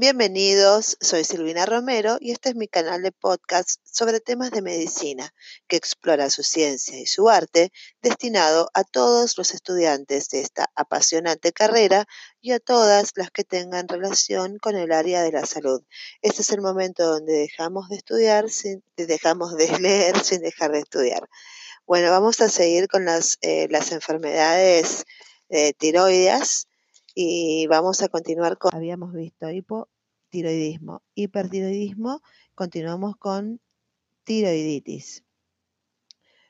Bienvenidos, soy Silvina Romero y este es mi canal de podcast sobre temas de medicina que explora su ciencia y su arte destinado a todos los estudiantes de esta apasionante carrera y a todas las que tengan relación con el área de la salud. Este es el momento donde dejamos de estudiar, sin, dejamos de leer sin dejar de estudiar. Bueno, vamos a seguir con las, eh, las enfermedades eh, tiroideas y vamos a continuar con, habíamos visto hipotiroidismo, hipertiroidismo, continuamos con tiroiditis.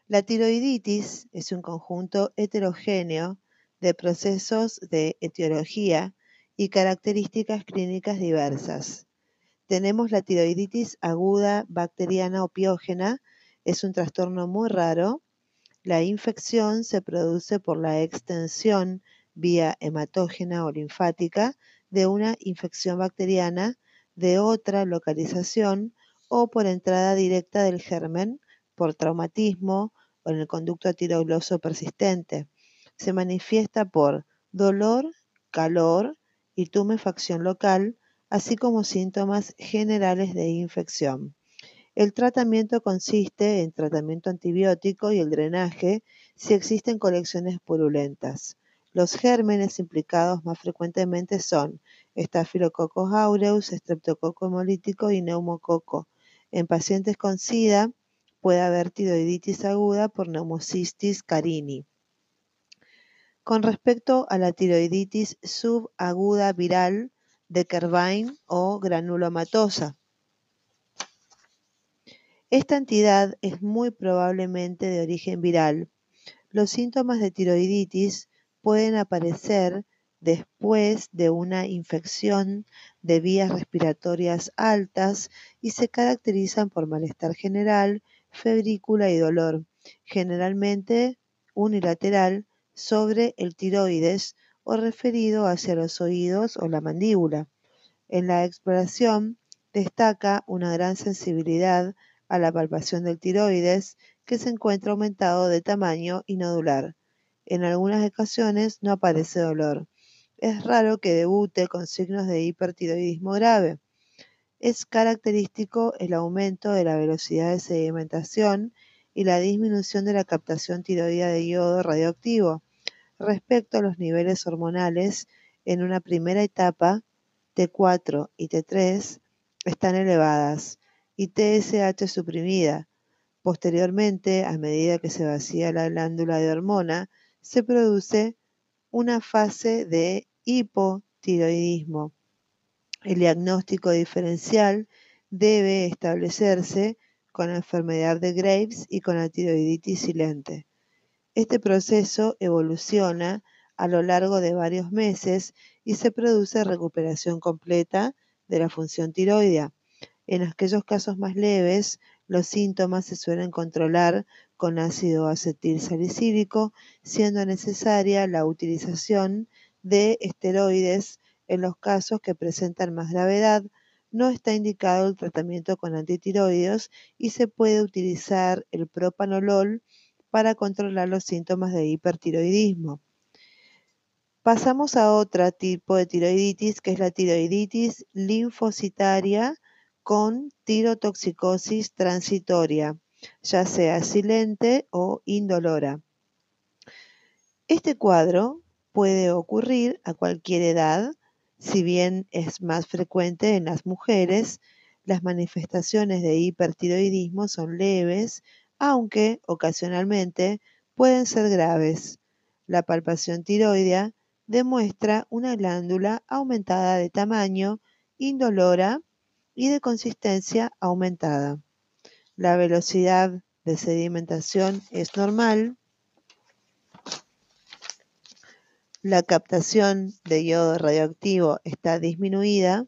La tiroiditis es un conjunto heterogéneo de procesos de etiología y características clínicas diversas. Tenemos la tiroiditis aguda bacteriana o piógena, es un trastorno muy raro. La infección se produce por la extensión vía hematógena o linfática de una infección bacteriana de otra localización o por entrada directa del germen por traumatismo o en el conducto tirogloso persistente. Se manifiesta por dolor, calor y tumefacción local, así como síntomas generales de infección. El tratamiento consiste en tratamiento antibiótico y el drenaje si existen colecciones purulentas. Los gérmenes implicados más frecuentemente son Staphylococcus aureus, Streptococo hemolítico y neumococo. En pacientes con SIDA puede haber tiroiditis aguda por neumocystis carini. Con respecto a la tiroiditis subaguda viral de Kervine o granulomatosa, esta entidad es muy probablemente de origen viral. Los síntomas de tiroiditis pueden aparecer después de una infección de vías respiratorias altas y se caracterizan por malestar general, febrícula y dolor, generalmente unilateral sobre el tiroides o referido hacia los oídos o la mandíbula. En la exploración destaca una gran sensibilidad a la palpación del tiroides que se encuentra aumentado de tamaño y nodular. En algunas ocasiones no aparece dolor. Es raro que debute con signos de hipertiroidismo grave. Es característico el aumento de la velocidad de sedimentación y la disminución de la captación tiroidea de yodo radioactivo respecto a los niveles hormonales en una primera etapa T4 y T3 están elevadas y TSH suprimida. Posteriormente, a medida que se vacía la glándula de hormona, se produce una fase de hipotiroidismo. El diagnóstico diferencial debe establecerse con la enfermedad de Graves y con la tiroiditis silente. Este proceso evoluciona a lo largo de varios meses y se produce recuperación completa de la función tiroidea. En aquellos casos más leves, los síntomas se suelen controlar con ácido acetil salicílico, siendo necesaria la utilización de esteroides en los casos que presentan más gravedad. No está indicado el tratamiento con antitiroides y se puede utilizar el propanolol para controlar los síntomas de hipertiroidismo. Pasamos a otro tipo de tiroiditis, que es la tiroiditis linfocitaria con tirotoxicosis transitoria, ya sea silente o indolora. Este cuadro puede ocurrir a cualquier edad, si bien es más frecuente en las mujeres, las manifestaciones de hipertiroidismo son leves, aunque ocasionalmente pueden ser graves. La palpación tiroidea demuestra una glándula aumentada de tamaño, indolora y de consistencia aumentada. La velocidad de sedimentación es normal. La captación de yodo radioactivo está disminuida.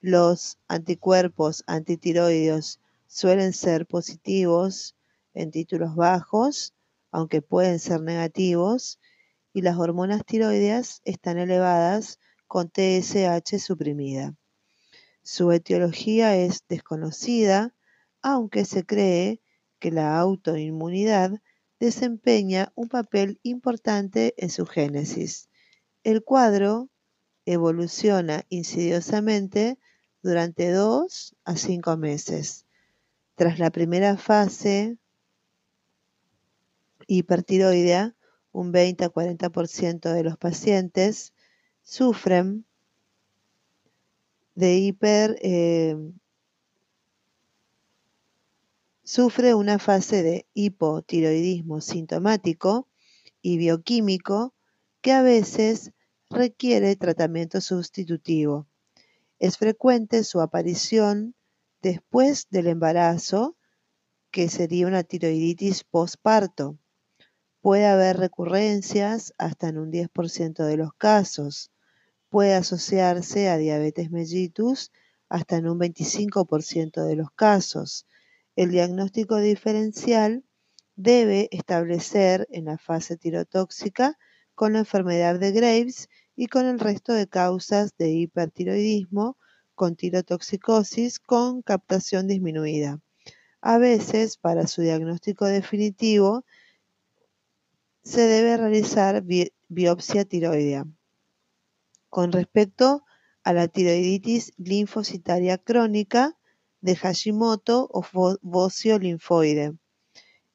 Los anticuerpos antitiroideos suelen ser positivos en títulos bajos, aunque pueden ser negativos, y las hormonas tiroideas están elevadas con TSH suprimida. Su etiología es desconocida, aunque se cree que la autoinmunidad desempeña un papel importante en su génesis. El cuadro evoluciona insidiosamente durante 2 a 5 meses. Tras la primera fase hipertiroidea, un 20 a 40% de los pacientes sufren de hiper eh, sufre una fase de hipotiroidismo sintomático y bioquímico que a veces requiere tratamiento sustitutivo. Es frecuente su aparición después del embarazo, que sería una tiroiditis postparto. Puede haber recurrencias hasta en un 10% de los casos. Puede asociarse a diabetes mellitus hasta en un 25% de los casos. El diagnóstico diferencial debe establecer en la fase tirotóxica con la enfermedad de Graves y con el resto de causas de hipertiroidismo con tirotoxicosis con captación disminuida. A veces, para su diagnóstico definitivo, se debe realizar biopsia tiroidea. Con respecto a la tiroiditis linfocitaria crónica de Hashimoto o bocio linfoide.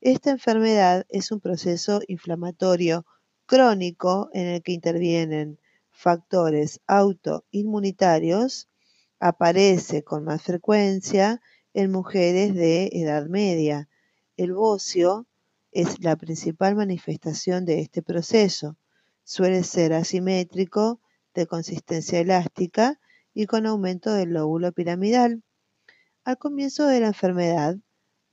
Esta enfermedad es un proceso inflamatorio crónico en el que intervienen factores autoinmunitarios, aparece con más frecuencia en mujeres de edad media. El bocio es la principal manifestación de este proceso. Suele ser asimétrico, de consistencia elástica y con aumento del lóbulo piramidal. Al comienzo de la enfermedad,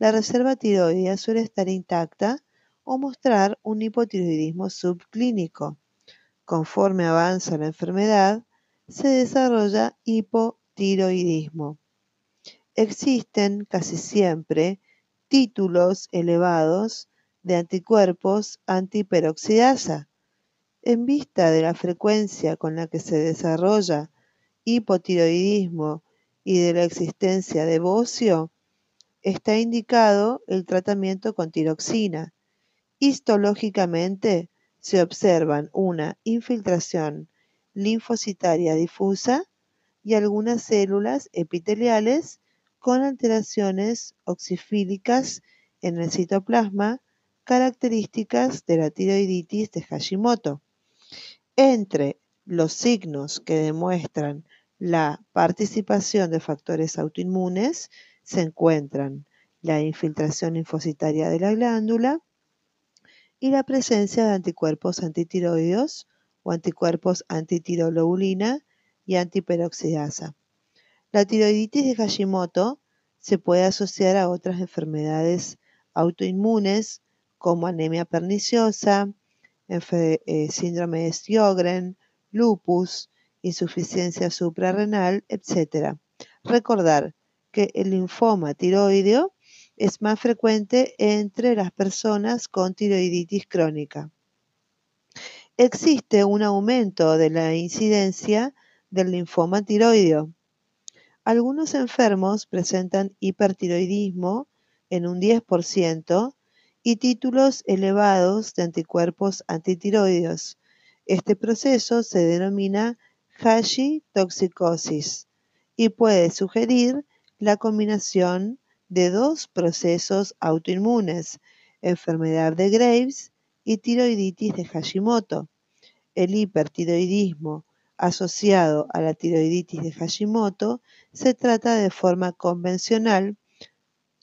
la reserva tiroidea suele estar intacta o mostrar un hipotiroidismo subclínico. Conforme avanza la enfermedad, se desarrolla hipotiroidismo. Existen casi siempre títulos elevados de anticuerpos antiperoxidasa. En vista de la frecuencia con la que se desarrolla hipotiroidismo y de la existencia de bocio, está indicado el tratamiento con tiroxina. Histológicamente se observan una infiltración linfocitaria difusa y algunas células epiteliales con alteraciones oxifílicas en el citoplasma características de la tiroiditis de Hashimoto. Entre los signos que demuestran la participación de factores autoinmunes se encuentran la infiltración linfocitaria de la glándula, y la presencia de anticuerpos antitiroideos o anticuerpos antitirolobulina y antiperoxidasa. La tiroiditis de Hashimoto se puede asociar a otras enfermedades autoinmunes como anemia perniciosa, eh, síndrome de Sjögren, lupus, insuficiencia suprarrenal, etc. Recordar que el linfoma tiroideo es más frecuente entre las personas con tiroiditis crónica. Existe un aumento de la incidencia del linfoma tiroideo. Algunos enfermos presentan hipertiroidismo en un 10% y títulos elevados de anticuerpos antitiroideos. Este proceso se denomina Hashi-toxicosis y puede sugerir la combinación de dos procesos autoinmunes, enfermedad de Graves y tiroiditis de Hashimoto. El hipertiroidismo asociado a la tiroiditis de Hashimoto se trata de forma convencional,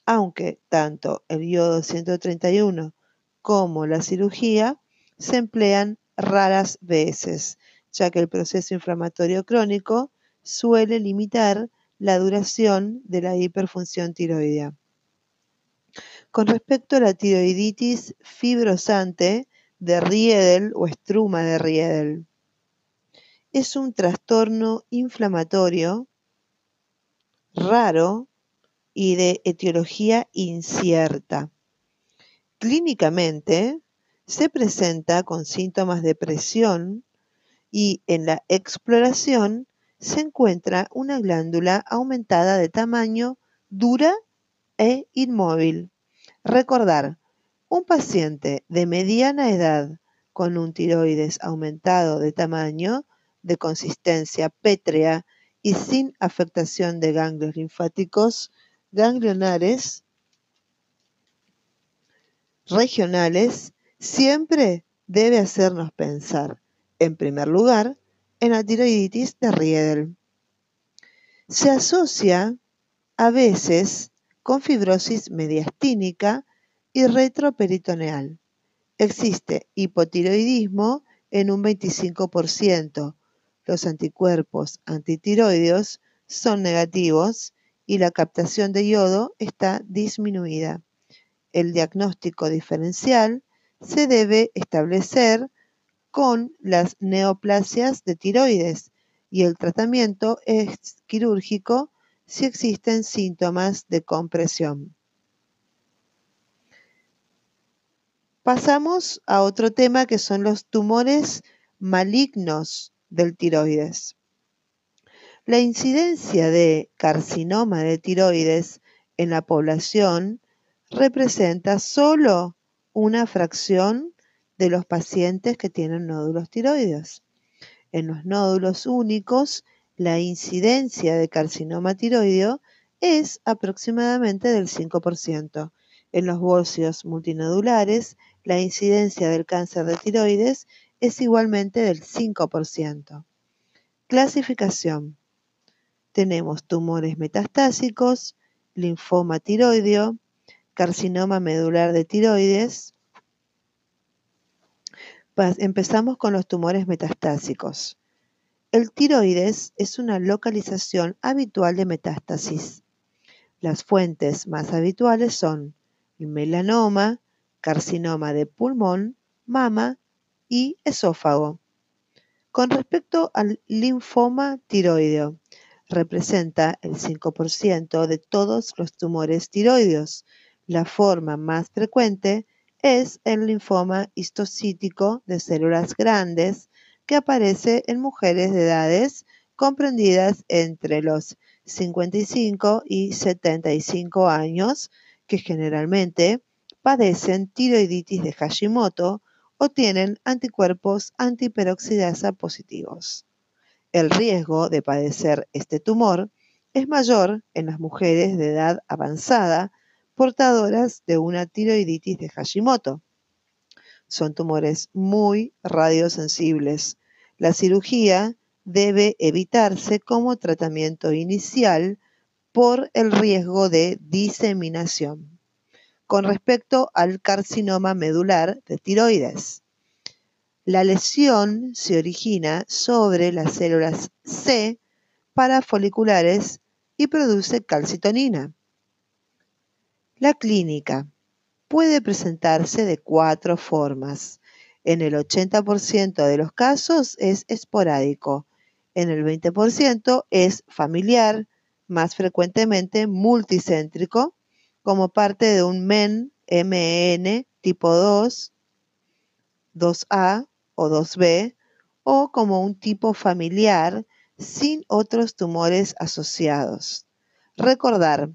aunque tanto el yodo 131 como la cirugía se emplean raras veces, ya que el proceso inflamatorio crónico suele limitar la duración de la hiperfunción tiroidea. Con respecto a la tiroiditis fibrosante de Riedel o estruma de Riedel, es un trastorno inflamatorio raro y de etiología incierta. Clínicamente se presenta con síntomas de presión y en la exploración se encuentra una glándula aumentada de tamaño, dura e inmóvil. Recordar, un paciente de mediana edad con un tiroides aumentado de tamaño de consistencia pétrea y sin afectación de ganglios linfáticos ganglionares regionales, siempre debe hacernos pensar, en primer lugar, en la tiroiditis de Riedel. Se asocia a veces con fibrosis mediastínica y retroperitoneal. Existe hipotiroidismo en un 25%. Los anticuerpos antitiroideos son negativos y la captación de yodo está disminuida. El diagnóstico diferencial se debe establecer con las neoplasias de tiroides y el tratamiento es quirúrgico si existen síntomas de compresión. Pasamos a otro tema que son los tumores malignos del tiroides. La incidencia de carcinoma de tiroides en la población representa solo una fracción de los pacientes que tienen nódulos tiroides. En los nódulos únicos, la incidencia de carcinoma tiroideo es aproximadamente del 5%. En los bocios multinodulares, la incidencia del cáncer de tiroides es igualmente del 5%. Clasificación. Tenemos tumores metastásicos, linfoma tiroideo, carcinoma medular de tiroides. Empezamos con los tumores metastásicos. El tiroides es una localización habitual de metástasis. Las fuentes más habituales son el melanoma, carcinoma de pulmón, mama y esófago. Con respecto al linfoma tiroideo, representa el 5% de todos los tumores tiroideos. La forma más frecuente es el linfoma histocítico de células grandes que aparece en mujeres de edades comprendidas entre los 55 y 75 años, que generalmente padecen tiroiditis de Hashimoto o tienen anticuerpos antiperoxidasa positivos. El riesgo de padecer este tumor es mayor en las mujeres de edad avanzada portadoras de una tiroiditis de Hashimoto. Son tumores muy radiosensibles. La cirugía debe evitarse como tratamiento inicial por el riesgo de diseminación con respecto al carcinoma medular de tiroides. La lesión se origina sobre las células C parafoliculares y produce calcitonina. La clínica puede presentarse de cuatro formas. En el 80% de los casos es esporádico. En el 20% es familiar, más frecuentemente multicéntrico como parte de un MEN, MEN tipo 2, 2A o 2B, o como un tipo familiar sin otros tumores asociados. Recordar,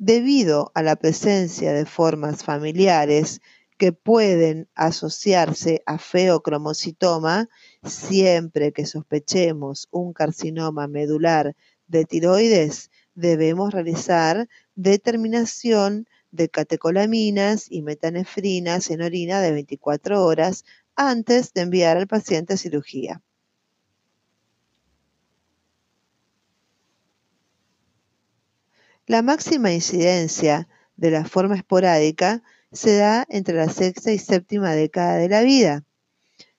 debido a la presencia de formas familiares que pueden asociarse a feocromocitoma, siempre que sospechemos un carcinoma medular de tiroides, debemos realizar determinación de catecolaminas y metanefrinas en orina de 24 horas antes de enviar al paciente a cirugía. La máxima incidencia de la forma esporádica se da entre la sexta y séptima década de la vida.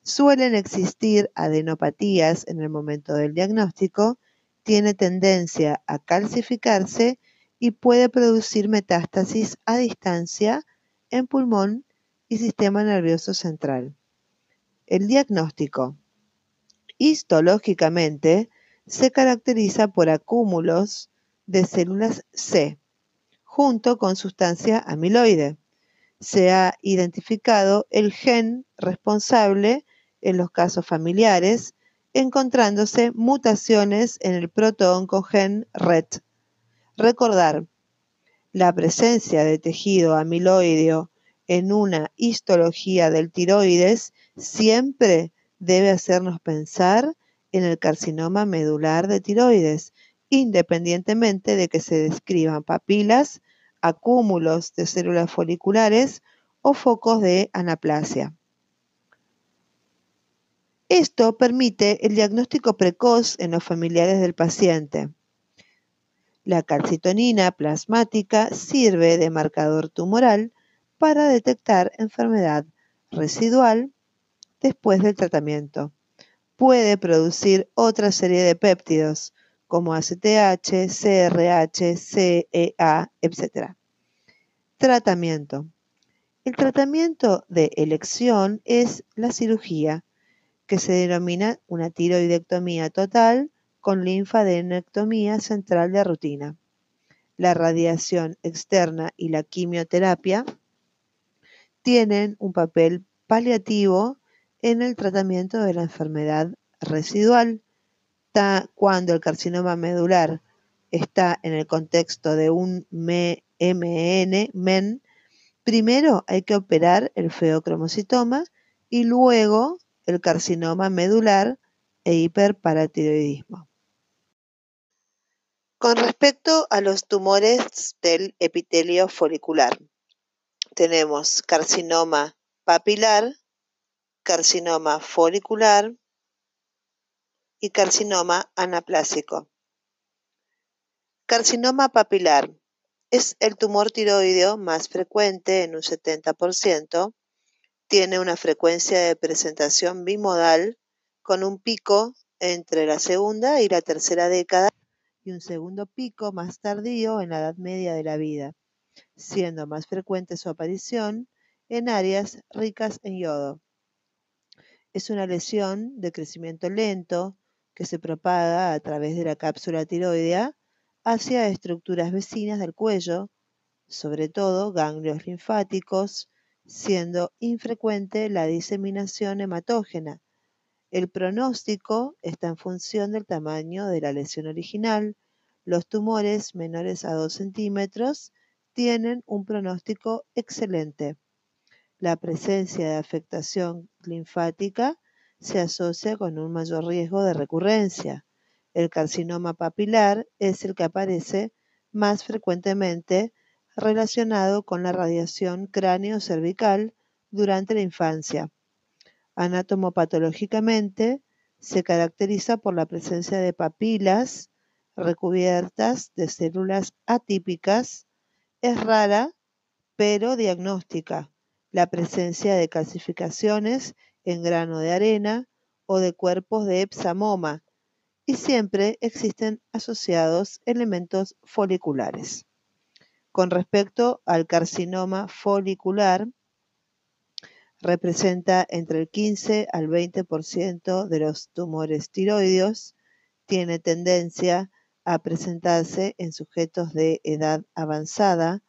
Suelen existir adenopatías en el momento del diagnóstico, tiene tendencia a calcificarse y puede producir metástasis a distancia en pulmón y sistema nervioso central. El diagnóstico. Histológicamente se caracteriza por acúmulos de células C junto con sustancia amiloide. Se ha identificado el gen responsable en los casos familiares, encontrándose mutaciones en el protooncogen RET Recordar, la presencia de tejido amiloideo en una histología del tiroides siempre debe hacernos pensar en el carcinoma medular de tiroides, independientemente de que se describan papilas, acúmulos de células foliculares o focos de anaplasia. Esto permite el diagnóstico precoz en los familiares del paciente. La calcitonina plasmática sirve de marcador tumoral para detectar enfermedad residual después del tratamiento. Puede producir otra serie de péptidos como ACTH, CRH, CEA, etc. Tratamiento. El tratamiento de elección es la cirugía, que se denomina una tiroidectomía total con linfadenectomía central de rutina. La radiación externa y la quimioterapia tienen un papel paliativo en el tratamiento de la enfermedad residual, cuando el carcinoma medular está en el contexto de un MN, MEN, primero hay que operar el feocromocitoma y luego el carcinoma medular e hiperparatiroidismo. Con respecto a los tumores del epitelio folicular, tenemos carcinoma papilar, carcinoma folicular y carcinoma anaplásico. Carcinoma papilar es el tumor tiroideo más frecuente en un 70%, tiene una frecuencia de presentación bimodal con un pico entre la segunda y la tercera década y un segundo pico más tardío en la edad media de la vida, siendo más frecuente su aparición en áreas ricas en yodo. Es una lesión de crecimiento lento que se propaga a través de la cápsula tiroidea hacia estructuras vecinas del cuello, sobre todo ganglios linfáticos, siendo infrecuente la diseminación hematógena, el pronóstico está en función del tamaño de la lesión original. Los tumores menores a 2 centímetros tienen un pronóstico excelente. La presencia de afectación linfática se asocia con un mayor riesgo de recurrencia. El carcinoma papilar es el que aparece más frecuentemente relacionado con la radiación cráneo-cervical durante la infancia. Anatomopatológicamente, se caracteriza por la presencia de papilas recubiertas de células atípicas. Es rara, pero diagnóstica, la presencia de calcificaciones en grano de arena o de cuerpos de hepsamoma y siempre existen asociados elementos foliculares. Con respecto al carcinoma folicular, representa entre el 15 al 20% de los tumores tiroideos, tiene tendencia a presentarse en sujetos de edad avanzada,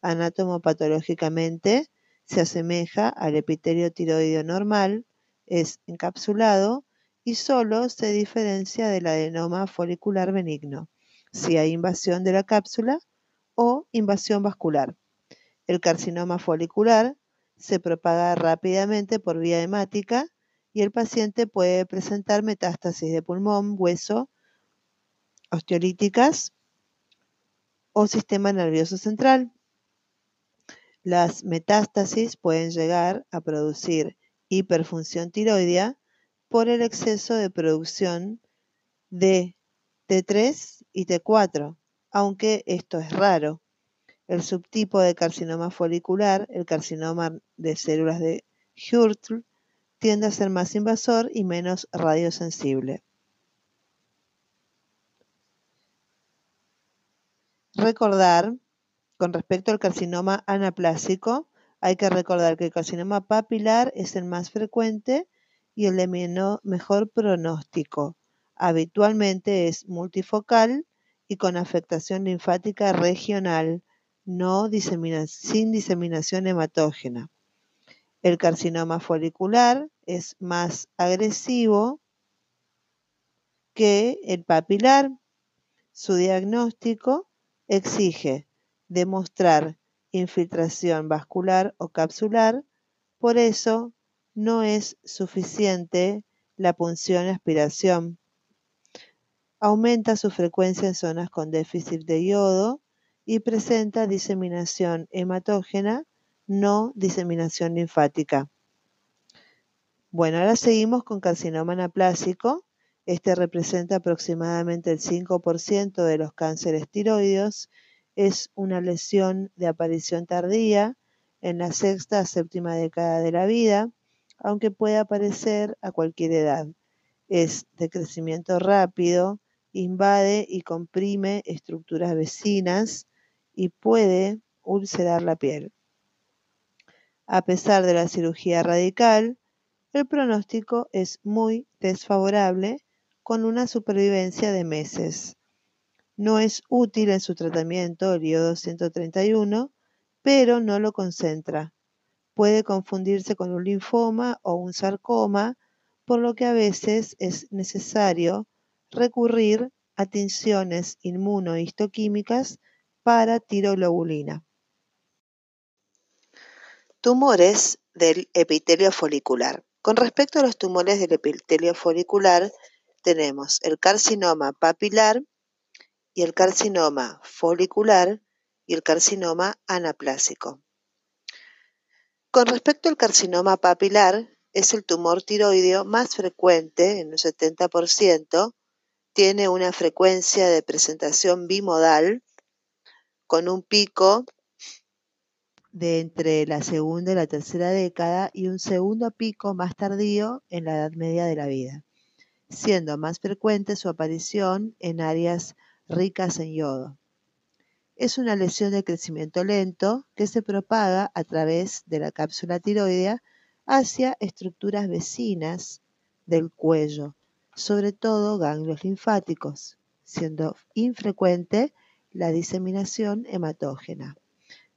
anatomopatológicamente se asemeja al epitelio tiroideo normal, es encapsulado y solo se diferencia del adenoma folicular benigno, si hay invasión de la cápsula o invasión vascular. El carcinoma folicular se propaga rápidamente por vía hemática y el paciente puede presentar metástasis de pulmón, hueso, osteolíticas o sistema nervioso central. Las metástasis pueden llegar a producir hiperfunción tiroidea por el exceso de producción de T3 y T4, aunque esto es raro. El subtipo de carcinoma folicular, el carcinoma de células de Hurtl, tiende a ser más invasor y menos radiosensible. Recordar, con respecto al carcinoma anaplásico, hay que recordar que el carcinoma papilar es el más frecuente y el de mejor pronóstico. Habitualmente es multifocal y con afectación linfática regional no sin diseminación hematógena. El carcinoma folicular es más agresivo que el papilar. Su diagnóstico exige demostrar infiltración vascular o capsular, por eso no es suficiente la punción y aspiración. Aumenta su frecuencia en zonas con déficit de yodo y presenta diseminación hematógena, no diseminación linfática. Bueno, ahora seguimos con carcinoma anaplásico. Este representa aproximadamente el 5% de los cánceres tiroides. Es una lesión de aparición tardía en la sexta a séptima década de la vida, aunque puede aparecer a cualquier edad. Es de crecimiento rápido, invade y comprime estructuras vecinas y puede ulcerar la piel. A pesar de la cirugía radical, el pronóstico es muy desfavorable con una supervivencia de meses. No es útil en su tratamiento el iodo 131, pero no lo concentra. Puede confundirse con un linfoma o un sarcoma, por lo que a veces es necesario recurrir a tinciones inmunohistoquímicas para tiroglobulina. Tumores del epitelio folicular. Con respecto a los tumores del epitelio folicular, tenemos el carcinoma papilar y el carcinoma folicular y el carcinoma anaplásico. Con respecto al carcinoma papilar, es el tumor tiroideo más frecuente, en un 70%, tiene una frecuencia de presentación bimodal con un pico de entre la segunda y la tercera década y un segundo pico más tardío en la edad media de la vida, siendo más frecuente su aparición en áreas ricas en yodo. Es una lesión de crecimiento lento que se propaga a través de la cápsula tiroidea hacia estructuras vecinas del cuello, sobre todo ganglios linfáticos, siendo infrecuente la diseminación hematógena.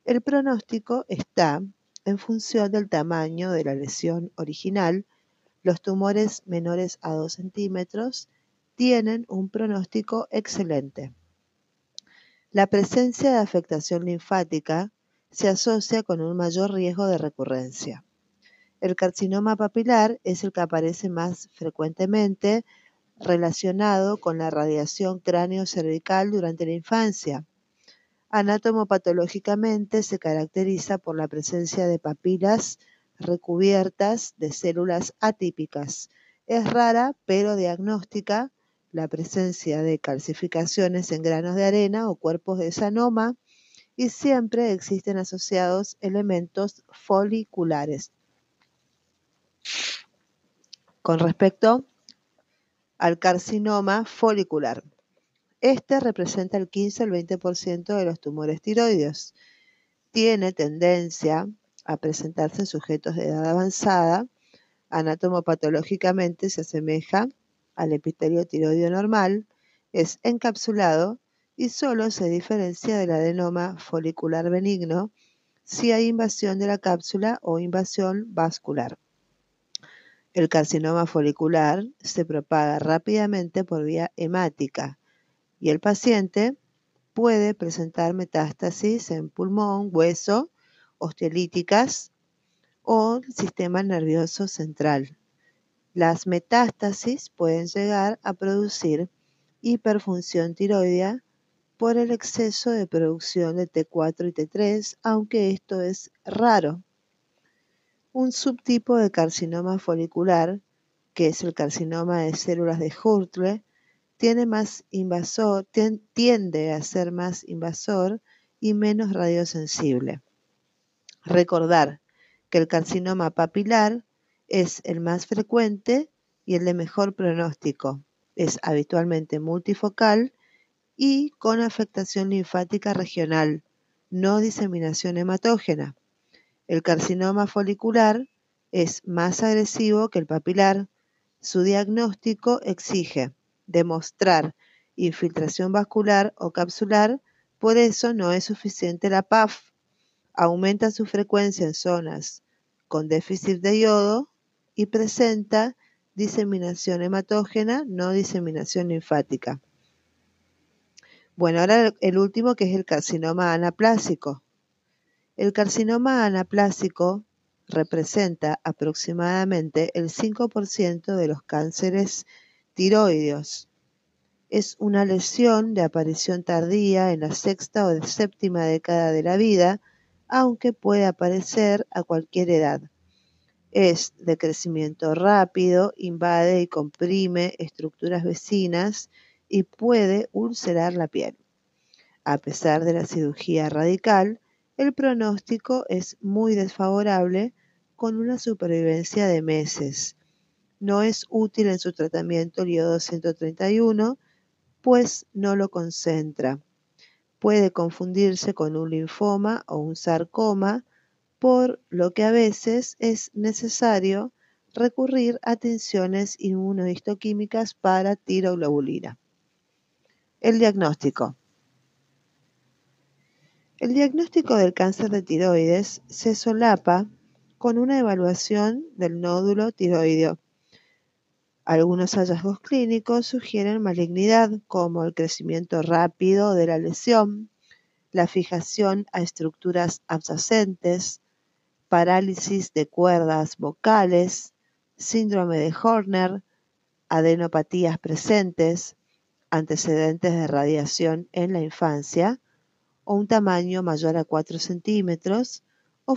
El pronóstico está en función del tamaño de la lesión original. Los tumores menores a 2 centímetros tienen un pronóstico excelente. La presencia de afectación linfática se asocia con un mayor riesgo de recurrencia. El carcinoma papilar es el que aparece más frecuentemente relacionado con la radiación cráneo-cervical durante la infancia Anatomopatológicamente se caracteriza por la presencia de papilas recubiertas de células atípicas. Es rara, pero diagnóstica, la presencia de calcificaciones en granos de arena o cuerpos de sanoma y siempre existen asociados elementos foliculares. Con respecto al carcinoma folicular. Este representa el 15 al 20% de los tumores tiroides. Tiene tendencia a presentarse en sujetos de edad avanzada. Anatomopatológicamente se asemeja al epitelio tiroideo normal, es encapsulado y solo se diferencia del adenoma folicular benigno si hay invasión de la cápsula o invasión vascular. El carcinoma folicular se propaga rápidamente por vía hemática y el paciente puede presentar metástasis en pulmón, hueso, osteolíticas o sistema nervioso central. Las metástasis pueden llegar a producir hiperfunción tiroidea por el exceso de producción de T4 y T3, aunque esto es raro. Un subtipo de carcinoma folicular, que es el carcinoma de células de Hurtle, tiene más tiende a ser más invasor y menos radiosensible. Recordar que el carcinoma papilar es el más frecuente y el de mejor pronóstico. Es habitualmente multifocal y con afectación linfática regional, no diseminación hematógena. El carcinoma folicular es más agresivo que el papilar. Su diagnóstico exige demostrar infiltración vascular o capsular, por eso no es suficiente la PAF. Aumenta su frecuencia en zonas con déficit de yodo y presenta diseminación hematógena, no diseminación linfática. Bueno, ahora el último que es el carcinoma anaplásico. El carcinoma anaplásico representa aproximadamente el 5% de los cánceres tiroideos. Es una lesión de aparición tardía en la sexta o séptima década de la vida, aunque puede aparecer a cualquier edad. Es de crecimiento rápido, invade y comprime estructuras vecinas y puede ulcerar la piel. A pesar de la cirugía radical, el pronóstico es muy desfavorable con una supervivencia de meses. No es útil en su tratamiento el iodo 131, pues no lo concentra. Puede confundirse con un linfoma o un sarcoma, por lo que a veces es necesario recurrir a tensiones inmunohistoquímicas para tiroglobulina. El diagnóstico. El diagnóstico del cáncer de tiroides se solapa con una evaluación del nódulo tiroideo. Algunos hallazgos clínicos sugieren malignidad como el crecimiento rápido de la lesión, la fijación a estructuras adyacentes, parálisis de cuerdas vocales, síndrome de Horner, adenopatías presentes, antecedentes de radiación en la infancia, o un tamaño mayor a 4 centímetros o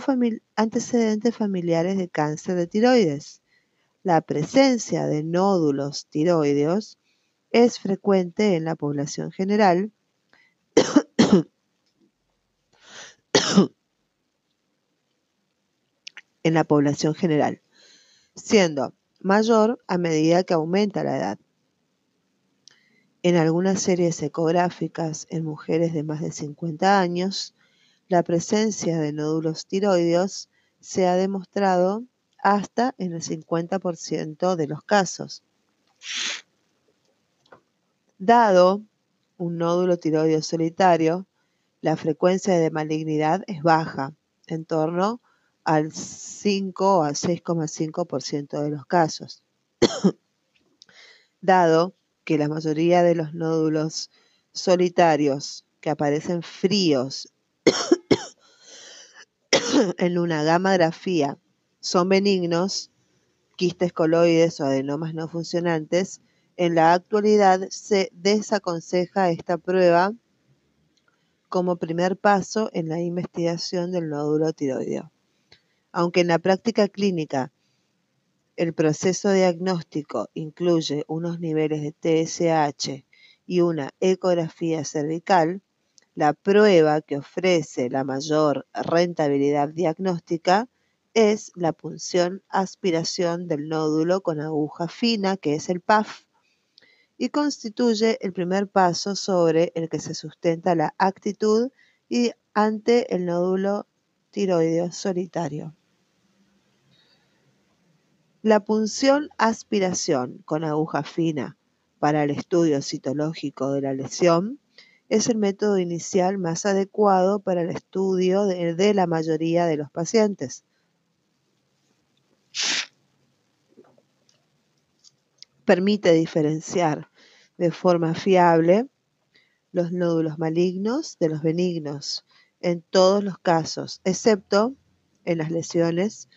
antecedentes familiares de cáncer de tiroides. La presencia de nódulos tiroideos es frecuente en la población general en la población general, siendo mayor a medida que aumenta la edad. En algunas series ecográficas en mujeres de más de 50 años, la presencia de nódulos tiroideos se ha demostrado hasta en el 50% de los casos. Dado un nódulo tiroideo solitario, la frecuencia de malignidad es baja, en torno al 5 a 6,5% de los casos. Dado que la mayoría de los nódulos solitarios que aparecen fríos en una gammagrafía son benignos, quistes coloides o adenomas no funcionantes, en la actualidad se desaconseja esta prueba como primer paso en la investigación del nódulo tiroideo. Aunque en la práctica clínica el proceso diagnóstico incluye unos niveles de TSH y una ecografía cervical. La prueba que ofrece la mayor rentabilidad diagnóstica es la punción aspiración del nódulo con aguja fina, que es el PAF, y constituye el primer paso sobre el que se sustenta la actitud y ante el nódulo tiroideo solitario. La punción aspiración con aguja fina para el estudio citológico de la lesión es el método inicial más adecuado para el estudio de, la mayoría de los pacientes. Permite diferenciar de forma fiable los nódulos malignos de los benignos en todos los casos, excepto en las lesiones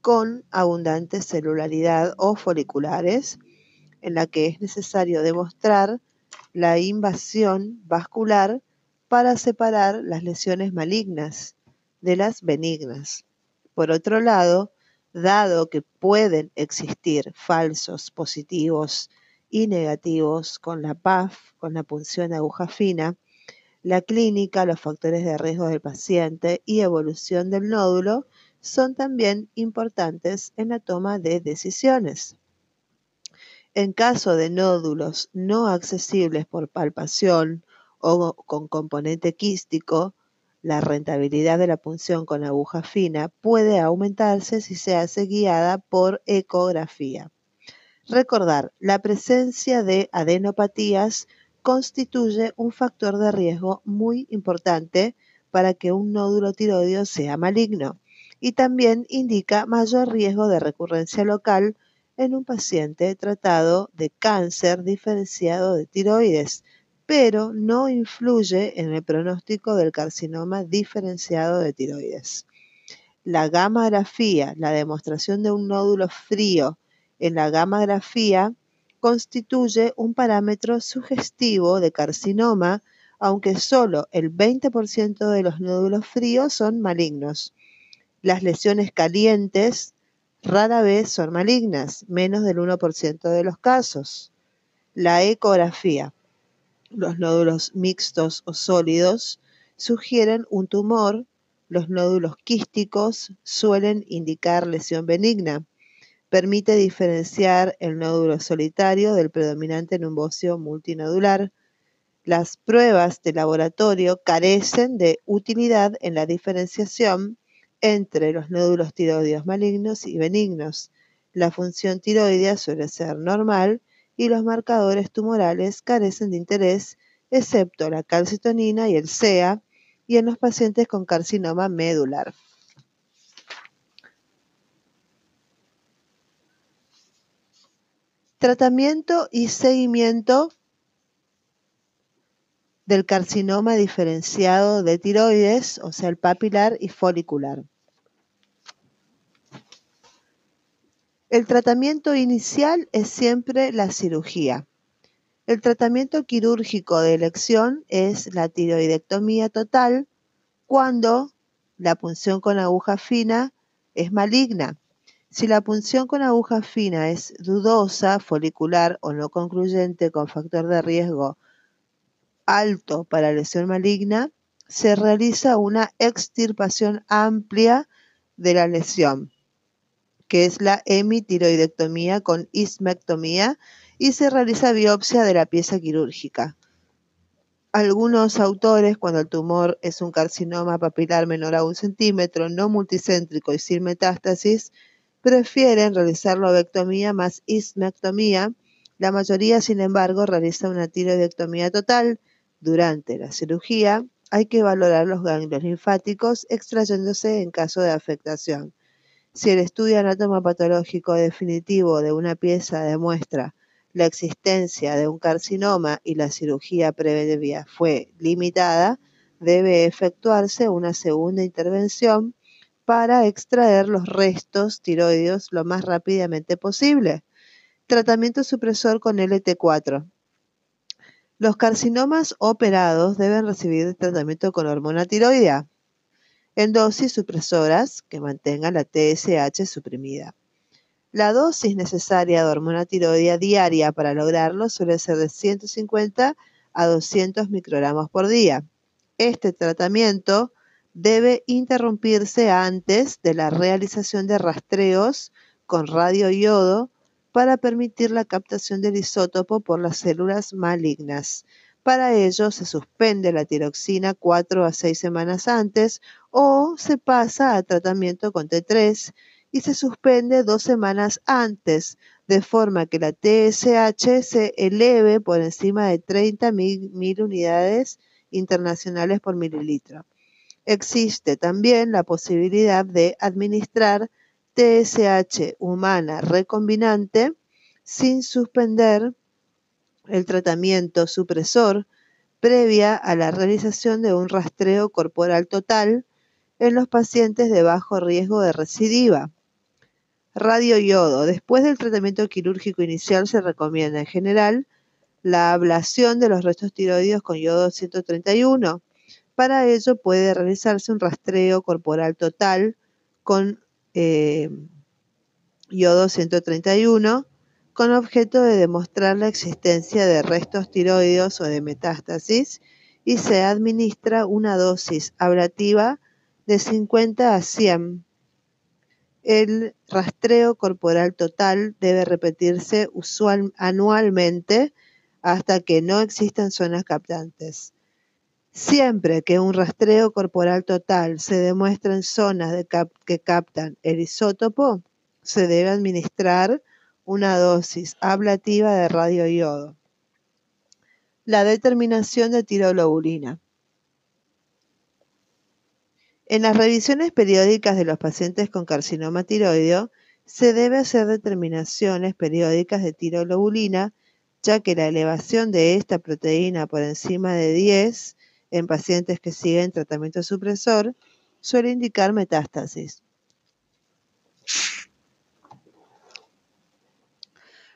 con abundante celularidad o foliculares, en la que es necesario demostrar la invasión vascular para separar las lesiones malignas de las benignas. Por otro lado, dado que pueden existir falsos positivos y negativos con la PAF, con la punción de aguja fina, la clínica, los factores de riesgo del paciente y evolución del nódulo son también importantes en la toma de decisiones. En caso de nódulos no accesibles por palpación o con componente quístico, la rentabilidad de la punción con aguja fina puede aumentarse si se hace guiada por ecografía. Recordar, la presencia de adenopatías constituye un factor de riesgo muy importante para que un nódulo tiroideo sea maligno y también indica mayor riesgo de recurrencia local en un paciente tratado de cáncer diferenciado de tiroides, pero no influye en el pronóstico del carcinoma diferenciado de tiroides. La gammagrafía, la demostración de un nódulo frío en la gammagrafía, constituye un parámetro sugestivo de carcinoma, aunque solo el 20% de los nódulos fríos son malignos. Las lesiones calientes rara vez son malignas, menos del 1% de los casos. La ecografía. Los nódulos mixtos o sólidos sugieren un tumor. Los nódulos quísticos suelen indicar lesión benigna. Permite diferenciar el nódulo solitario del predominante bocio multinodular. Las pruebas de laboratorio carecen de utilidad en la diferenciación entre los nódulos tiroideos malignos y benignos. La función tiroidea suele ser normal y los marcadores tumorales carecen de interés, excepto la calcitonina y el CEA, y en los pacientes con carcinoma medular. Tratamiento y seguimiento del carcinoma diferenciado de tiroides, o sea, el papilar y folicular. El tratamiento inicial es siempre la cirugía. El tratamiento quirúrgico de elección es la tiroidectomía total cuando la punción con aguja fina es maligna. Si la punción con aguja fina es dudosa, folicular o no concluyente con factor de riesgo alto para lesión maligna, se realiza una extirpación amplia de la lesión, que es la hemitiroidectomía con ismectomía, y se realiza biopsia de la pieza quirúrgica. Algunos autores, cuando el tumor es un carcinoma papilar menor a un centímetro, no multicéntrico y sin metástasis, prefieren realizar la ovectomía más ismectomía. La mayoría, sin embargo, realiza una tiroidectomía total, durante la cirugía hay que valorar los ganglios linfáticos extrayéndose en caso de afectación. Si el estudio anatomopatológico definitivo de una pieza demuestra la existencia de un carcinoma y la cirugía previa fue limitada, debe efectuarse una segunda intervención para extraer los restos tiroideos lo más rápidamente posible. Tratamiento supresor con LT4. Los carcinomas operados deben recibir tratamiento con hormona tiroidea en dosis supresoras que mantengan la TSH suprimida. La dosis necesaria de hormona tiroidea diaria para lograrlo suele ser de 150 a 200 microgramos por día. Este tratamiento debe interrumpirse antes de la realización de rastreos con radioiodo para permitir la captación del isótopo por las células malignas. Para ello se suspende la tiroxina cuatro a seis semanas antes o se pasa a tratamiento con T3 y se suspende dos semanas antes, de forma que la TSH se eleve por encima de 30 mil unidades internacionales por mililitro. Existe también la posibilidad de administrar TSH humana recombinante sin suspender el tratamiento supresor previa a la realización de un rastreo corporal total en los pacientes de bajo riesgo de recidiva. Radioyodo. Después del tratamiento quirúrgico inicial se recomienda en general la ablación de los restos tiroides con yodo 131. Para ello puede realizarse un rastreo corporal total con eh, yodo 131 con objeto de demostrar la existencia de restos tiroides o de metástasis y se administra una dosis ablativa de 50 a 100. El rastreo corporal total debe repetirse anualmente hasta que no existan zonas captantes. Siempre que un rastreo corporal total se demuestra en zonas que captan el isótopo, se debe administrar una dosis ablativa de radioiodo. La determinación de tiroglobulina. En las revisiones periódicas de los pacientes con carcinoma tiroideo, se debe hacer determinaciones periódicas de tiroglobulina, ya que la elevación de esta proteína por encima de 10 en pacientes que siguen tratamiento supresor suele indicar metástasis.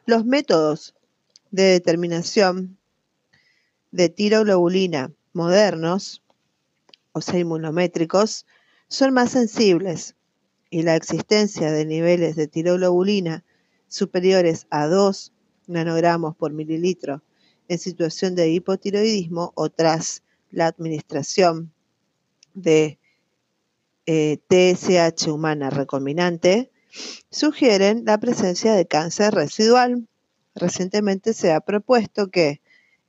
Los métodos de determinación de tiroglobulina modernos, o sea, inmunométricos, son más sensibles y la existencia de niveles de tiroglobulina superiores a 2 nanogramos por mililitro en situación de hipotiroidismo o tras la administración de TSH eh, humana recombinante sugieren la presencia de cáncer residual. Recientemente se ha propuesto que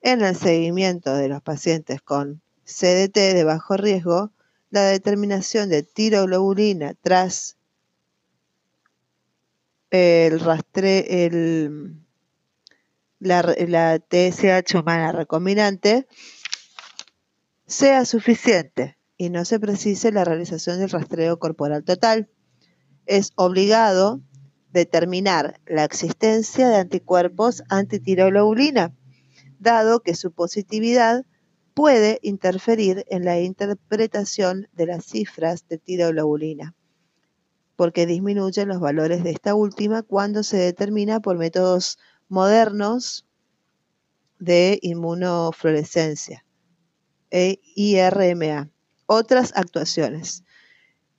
en el seguimiento de los pacientes con CDT de bajo riesgo, la determinación de tiroglobulina tras el rastre, el, la, la TSH humana recombinante sea suficiente y no se precise la realización del rastreo corporal total. Es obligado determinar la existencia de anticuerpos antitiroglobulina, dado que su positividad puede interferir en la interpretación de las cifras de tiroglobulina, porque disminuyen los valores de esta última cuando se determina por métodos modernos de inmunofluorescencia, e IRMA. Otras actuaciones.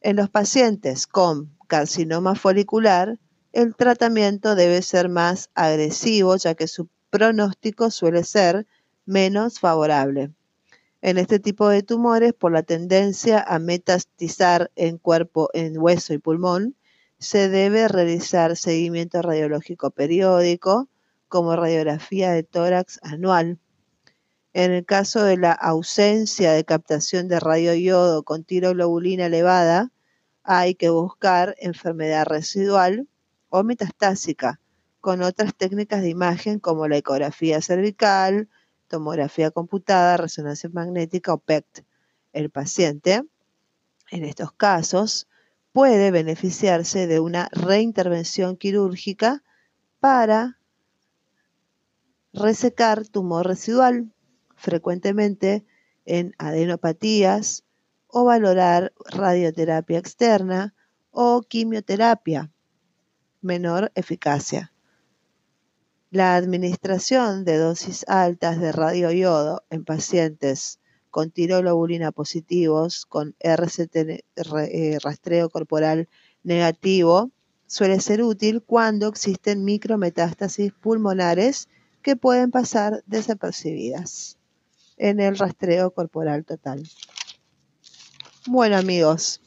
En los pacientes con carcinoma folicular, el tratamiento debe ser más agresivo ya que su pronóstico suele ser menos favorable. En este tipo de tumores, por la tendencia a metastizar en cuerpo, en hueso y pulmón, se debe realizar seguimiento radiológico periódico, como radiografía de tórax anual. En el caso de la ausencia de captación de radioiodo con tiroglobulina elevada, hay que buscar enfermedad residual o metastásica con otras técnicas de imagen como la ecografía cervical, tomografía computada, resonancia magnética o PET. El paciente, en estos casos, puede beneficiarse de una reintervención quirúrgica para resecar tumor residual frecuentemente en adenopatías o valorar radioterapia externa o quimioterapia, menor eficacia. La administración de dosis altas de radioiodo en pacientes con tiroglobulina positivos con RCT eh, rastreo corporal negativo suele ser útil cuando existen micrometástasis pulmonares que pueden pasar desapercibidas en el rastreo corporal total. Bueno amigos,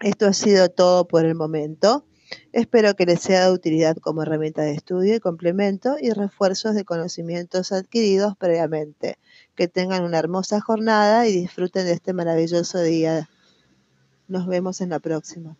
esto ha sido todo por el momento. Espero que les sea de utilidad como herramienta de estudio y complemento y refuerzos de conocimientos adquiridos previamente. Que tengan una hermosa jornada y disfruten de este maravilloso día. Nos vemos en la próxima.